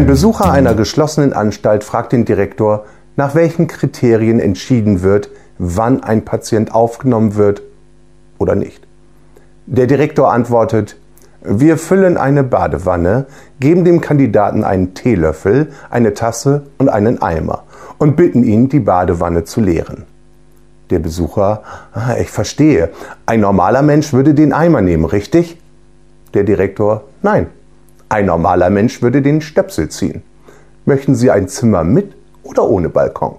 Ein Besucher einer geschlossenen Anstalt fragt den Direktor, nach welchen Kriterien entschieden wird, wann ein Patient aufgenommen wird oder nicht. Der Direktor antwortet, wir füllen eine Badewanne, geben dem Kandidaten einen Teelöffel, eine Tasse und einen Eimer und bitten ihn, die Badewanne zu leeren. Der Besucher, ich verstehe, ein normaler Mensch würde den Eimer nehmen, richtig? Der Direktor, nein, ein normaler Mensch würde den Stöpsel ziehen. Möchten Sie ein Zimmer mit oder ohne Balkon?